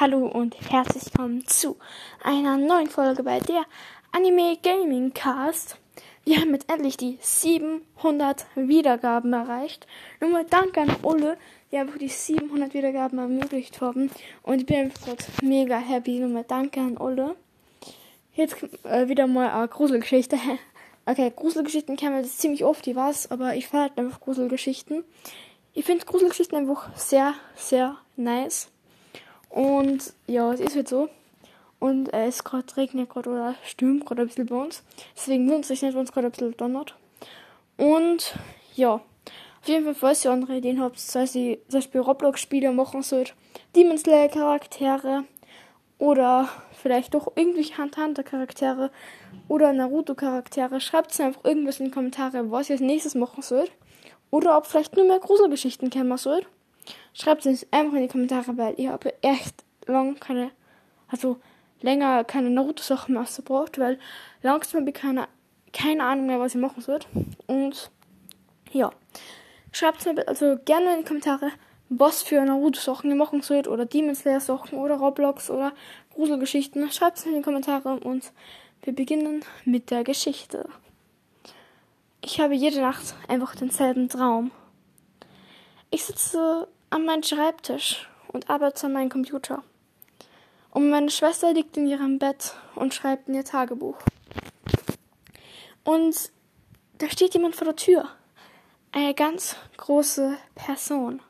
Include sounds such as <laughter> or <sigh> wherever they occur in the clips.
Hallo und herzlich willkommen zu einer neuen Folge bei der Anime Gaming Cast. Wir haben jetzt endlich die 700 Wiedergaben erreicht. Nur mal danke an Ulle, die einfach die 700 Wiedergaben ermöglicht haben. Und ich bin einfach mega happy. Nur mal danke an Ulle. Jetzt äh, wieder mal eine Gruselgeschichte. <laughs> Okay, Gruselgeschichten kennen wir jetzt ziemlich oft, die was, aber ich feiere halt einfach Gruselgeschichten. Ich finde Gruselgeschichten einfach sehr, sehr nice. Und ja, es ist halt so. Und äh, es gerade regnet gerade oder stürmt gerade ein bisschen bei uns. Deswegen wundert sich nicht, wenn es gerade ein bisschen donnert. Und ja, auf jeden Fall, falls ihr andere Ideen habt, sei sie zum Beispiel Roblox-Spiele machen sollt, Demon Slayer-Charaktere oder vielleicht doch irgendwelche Hunter-Charaktere oder Naruto-Charaktere, schreibt es einfach irgendwas in die Kommentare, was ihr als nächstes machen sollt. Oder ob vielleicht nur mehr Gruselgeschichten kennen sollt. Schreibt es einfach in die Kommentare, weil ich habe echt lang keine, also länger keine Naruto-Sachen mehr ausgebraucht, weil langsam habe ich keine, keine Ahnung mehr, was ich machen soll. Und ja, schreibt mir also gerne in die Kommentare, was für Naruto-Sachen ihr machen sollt oder Demon Slayer-Sachen oder Roblox oder Gruselgeschichten. Schreibt es in die Kommentare und wir beginnen mit der Geschichte. Ich habe jede Nacht einfach denselben Traum. Ich sitze an meinem Schreibtisch und arbeite an meinem Computer. Und meine Schwester liegt in ihrem Bett und schreibt in ihr Tagebuch. Und da steht jemand vor der Tür. Eine ganz große Person.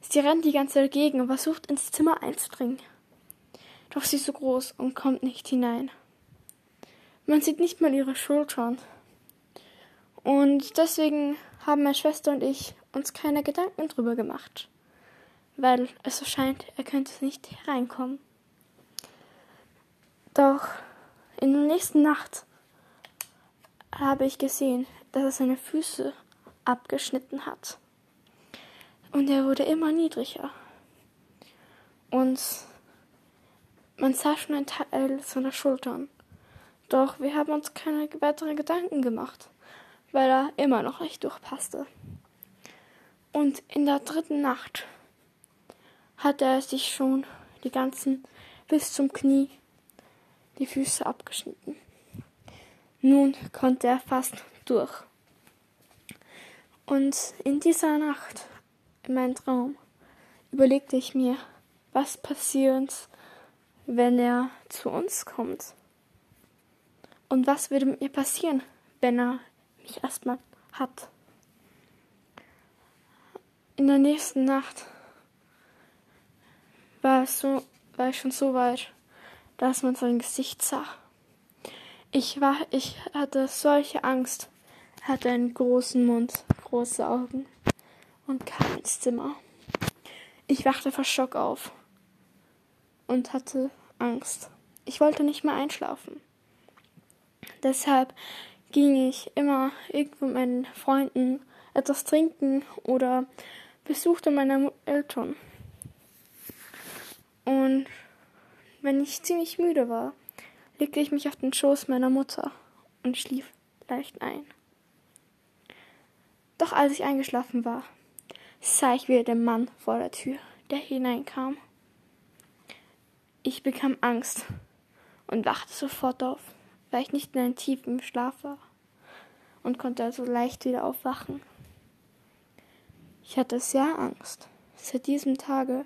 Sie rennt die ganze Zeit dagegen und versucht ins Zimmer einzudringen. Doch sie ist so groß und kommt nicht hinein. Man sieht nicht mal ihre Schultern. Und deswegen haben meine Schwester und ich uns keine Gedanken drüber gemacht, weil es so scheint, er könnte nicht hereinkommen. Doch in der nächsten Nacht habe ich gesehen, dass er seine Füße abgeschnitten hat. Und er wurde immer niedriger. Und man sah schon ein Teil seiner Schultern. Doch wir haben uns keine weiteren Gedanken gemacht, weil er immer noch nicht durchpasste. Und in der dritten Nacht hatte er sich schon die ganzen bis zum Knie die Füße abgeschnitten. Nun konnte er fast durch. Und in dieser Nacht, in meinem Traum, überlegte ich mir, was passiert, wenn er zu uns kommt. Und was würde mit mir passieren, wenn er mich erstmal hat. In der nächsten Nacht war, es so, war ich schon so weit, dass man sein Gesicht sah. Ich war, ich hatte solche Angst, hatte einen großen Mund, große Augen und kam ins Zimmer. Ich wachte vor Schock auf und hatte Angst. Ich wollte nicht mehr einschlafen. Deshalb ging ich immer irgendwo mit meinen Freunden etwas trinken oder besuchte meine Eltern. Und wenn ich ziemlich müde war, legte ich mich auf den Schoß meiner Mutter und schlief leicht ein. Doch als ich eingeschlafen war, sah ich wieder den Mann vor der Tür, der hineinkam. Ich bekam Angst und wachte sofort auf, weil ich nicht in einem tiefen Schlaf war und konnte also leicht wieder aufwachen. Ich hatte sehr Angst. Seit diesem Tage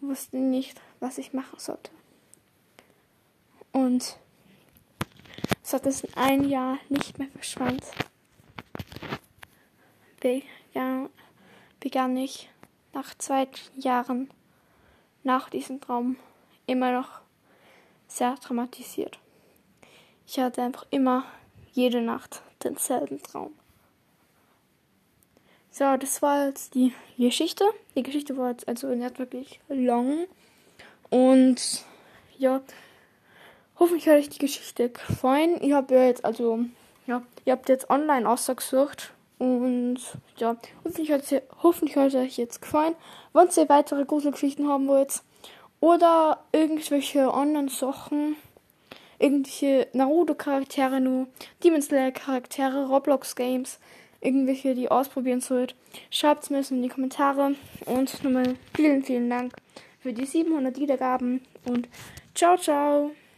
wusste nicht, was ich machen sollte. Und seit es ein Jahr nicht mehr verschwand, begann, begann ich nach zwei Jahren nach diesem Traum immer noch sehr traumatisiert. Ich hatte einfach immer jede Nacht denselben Traum. So, das war jetzt die Geschichte. Die Geschichte war jetzt also nicht wirklich lang. Und ja, hoffentlich hat euch die Geschichte gefallen. Ich habe ja jetzt, also, ja, ihr habt jetzt online ausgesucht. Und ja, hoffentlich hat, es, hoffentlich hat euch jetzt gefallen. Wenn ihr weitere Gruselgeschichten haben wollt oder irgendwelche anderen Sachen, irgendwelche Naruto-Charaktere nur, Demon Slayer-Charaktere, Roblox-Games, irgendwelche, die ausprobieren sollt, schreibt es mir in die Kommentare und nochmal vielen, vielen Dank für die 700 Wiedergaben und ciao, ciao.